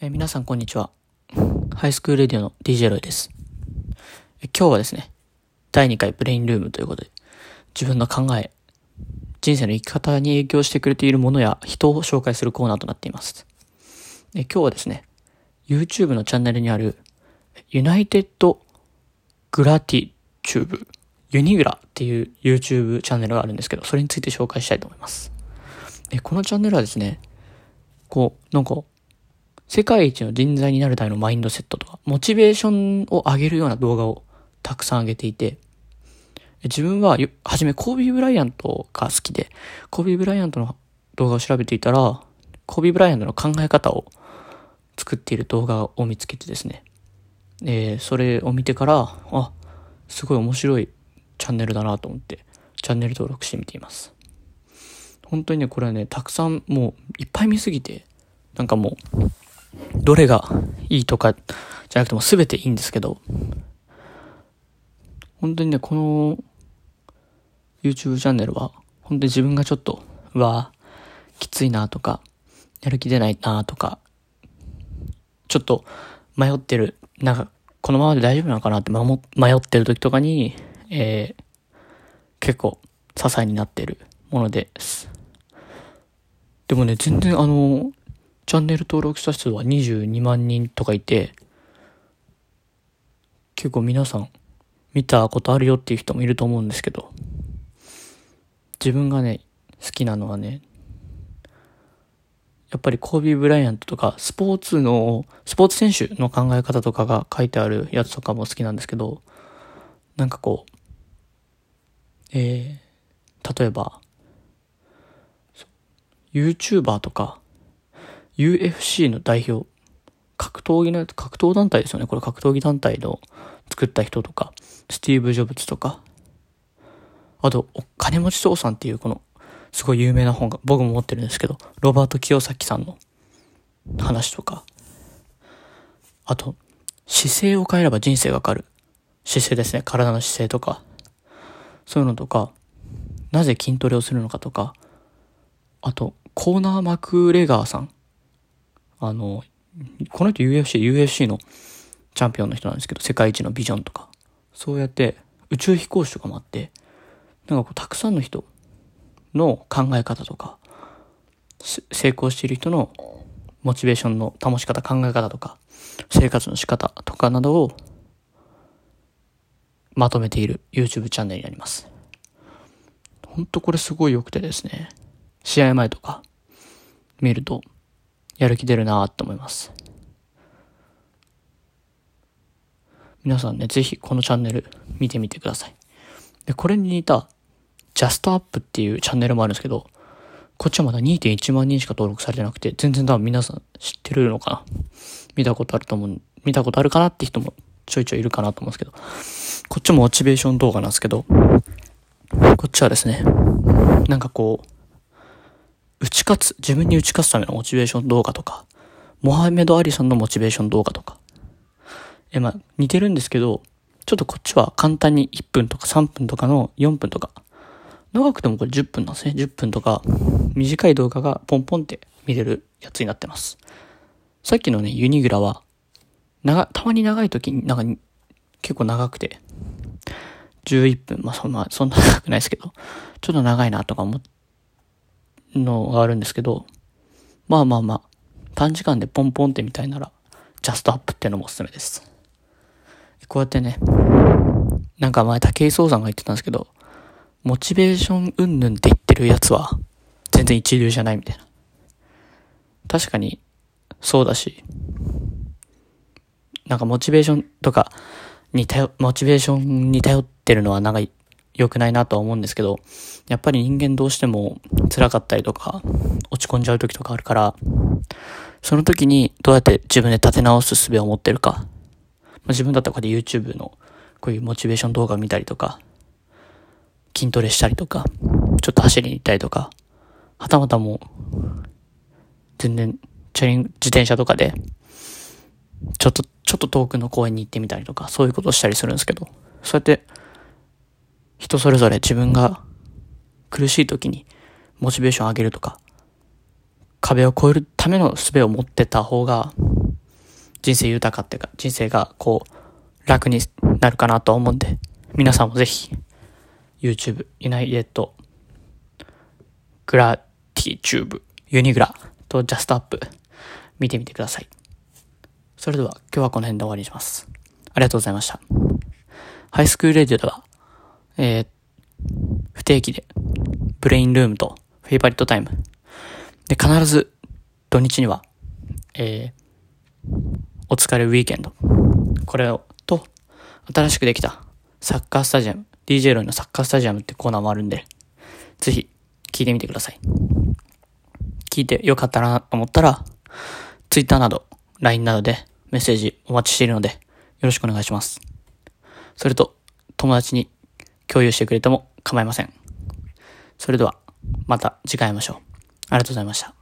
え皆さんこんにちは。 High School Radio の DJ ロイです。え今日はですね、第2回 Brain Room ということで、自分の考え、人生の生き方に影響してくれているものや人を紹介するコーナーとなっています。え今日はですね、YouTube のチャンネルにある、United Gratitude ユニグラっていう YouTube チャンネルがあるんですけど、それについて紹介したいと思います。えこのチャンネルはですね、こう、なんか、世界一の人材になるためのマインドセットとか、モチベーションを上げるような動画をたくさん上げていて、自分は、はじめコービー・ブライアントが好きで、コービー・ブライアントの動画を調べていたら、コービー・ブライアントの考え方を作っている動画を見つけてですね、えーそれを見てから、あ、すごい面白いチャンネルだなと思って、チャンネル登録してみています。本当にね、これはね、たくさんもういっぱい見すぎて、なんかもう、どれがいいとかじゃなくても全ていいんですけど、本当にね、この YouTube チャンネルは、本当に自分がちょっと、うわきついなとか、やる気出ないなとか、ちょっと迷ってる、なんか、このままで大丈夫なのかなって迷ってる時とかに、えー、結構支えになってるものです。でもね、全然あの、チャンネル登録者数は22万人とかいて、結構皆さん見たことあるよっていう人もいると思うんですけど、自分がね、好きなのはね、やっぱりコービー・ブライアントとか、スポーツの、スポーツ選手の考え方とかが書いてあるやつとかも好きなんですけど、なんかこう、えー、例えば、YouTuber とか、UFC の代表、格闘技の、格闘団体ですよね。これ格闘技団体の作った人とか、スティーブ・ジョブズとか、あと、お金持ち父さんっていうこの、すごい有名な本が僕も持ってるんですけど、ロバート清崎さんの話とか、あと、姿勢を変えれば人生が変わる。姿勢ですね。体の姿勢とか、そういうのとか、なぜ筋トレをするのかとか、あと、コーナー・マクレガーさん。あの、この人 UFC、UFC のチャンピオンの人なんですけど、世界一のビジョンとか。そうやって宇宙飛行士とかもあって、なんかこう、たくさんの人の考え方とか、成功している人のモチベーションの保ち方、考え方とか、生活の仕方とかなどをまとめている YouTube チャンネルになります。ほんとこれすごい良くてですね。試合前とか見るとやる気出るなって思います。皆さんね、ぜひこのチャンネル見てみてください。で、これに似た Just Up っていうチャンネルもあるんですけど、こっちはまだ2.1万人しか登録されてなくて、全然多分皆さん知ってるのかな見たことあると思う、見たことあるかなって人もちょいちょいいるかなと思うんですけど、こっちもモチベーション動画なんですけど、こっちはですね、なんかこう、打ち勝つ、自分に打ち勝つためのモチベーション動画とか、モハメド・アリさんのモチベーション動画とか、え、まあ、似てるんですけど、ちょっとこっちは簡単に1分とか3分とかの4分とか、長くてもこれ10分なんですね。10分とか、短い動画がポンポンって見れるやつになってます。さっきのね、ユニグラは、長、たまに長い時に、なんか、結構長くて、11分、まあそんな、そんな長くないですけど、ちょっと長いなとか思うのがあるんですけど、まあまあまあ、短時間でポンポンってみたいなら、ジャストアップっていうのもおすすめです。こうやってね、なんか前武井壮さんが言ってたんですけど、モチベーション云々って言ってるやつは、全然一流じゃないみたいな。確かに、そうだし、なんかモチベーションとかに頼、モチベーションに頼ってるのはなんか良くないなとは思うんですけど、やっぱり人間どうしても辛かったりとか、落ち込んじゃう時とかあるから、その時にどうやって自分で立て直す術を持ってるか。ま自分だったらこうやって YouTube のこういうモチベーション動画見たりとか、筋トレしたりとか、ちょっと走りに行ったりとか、はたまたもう、全然、チャリン、自転車とかで、ちょっと、ちょっと遠くの公園に行ってみたりとか、そういうことをしたりするんですけど、そうやって、人それぞれ自分が苦しい時にモチベーション上げるとか、壁を越えるための術を持ってた方が、人生豊かっていうか、人生がこう、楽になるかなと思うんで、皆さんもぜひ、YouTube、 United、Gratitude、ユニグラとジャストアップ、見てみてください。それでは、今日はこの辺で終わりにします。ありがとうございました。 High School Radio では、えー、不定期で、 Brain Room と Favorite Time。で、必ず土日には、えー、お疲れ Weekend。これを、と、新しくできたサッカースタジアム、DJ ロイのサッカースタジアムってコーナーもあるんで、ぜひ聞いてみてください。聞いてよかったなと思ったら、Twitter など、LINE などでメッセージお待ちしているので、よろしくお願いします。それと、友達に共有してくれても構いません。それでは、また次回会いましょう。ありがとうございました。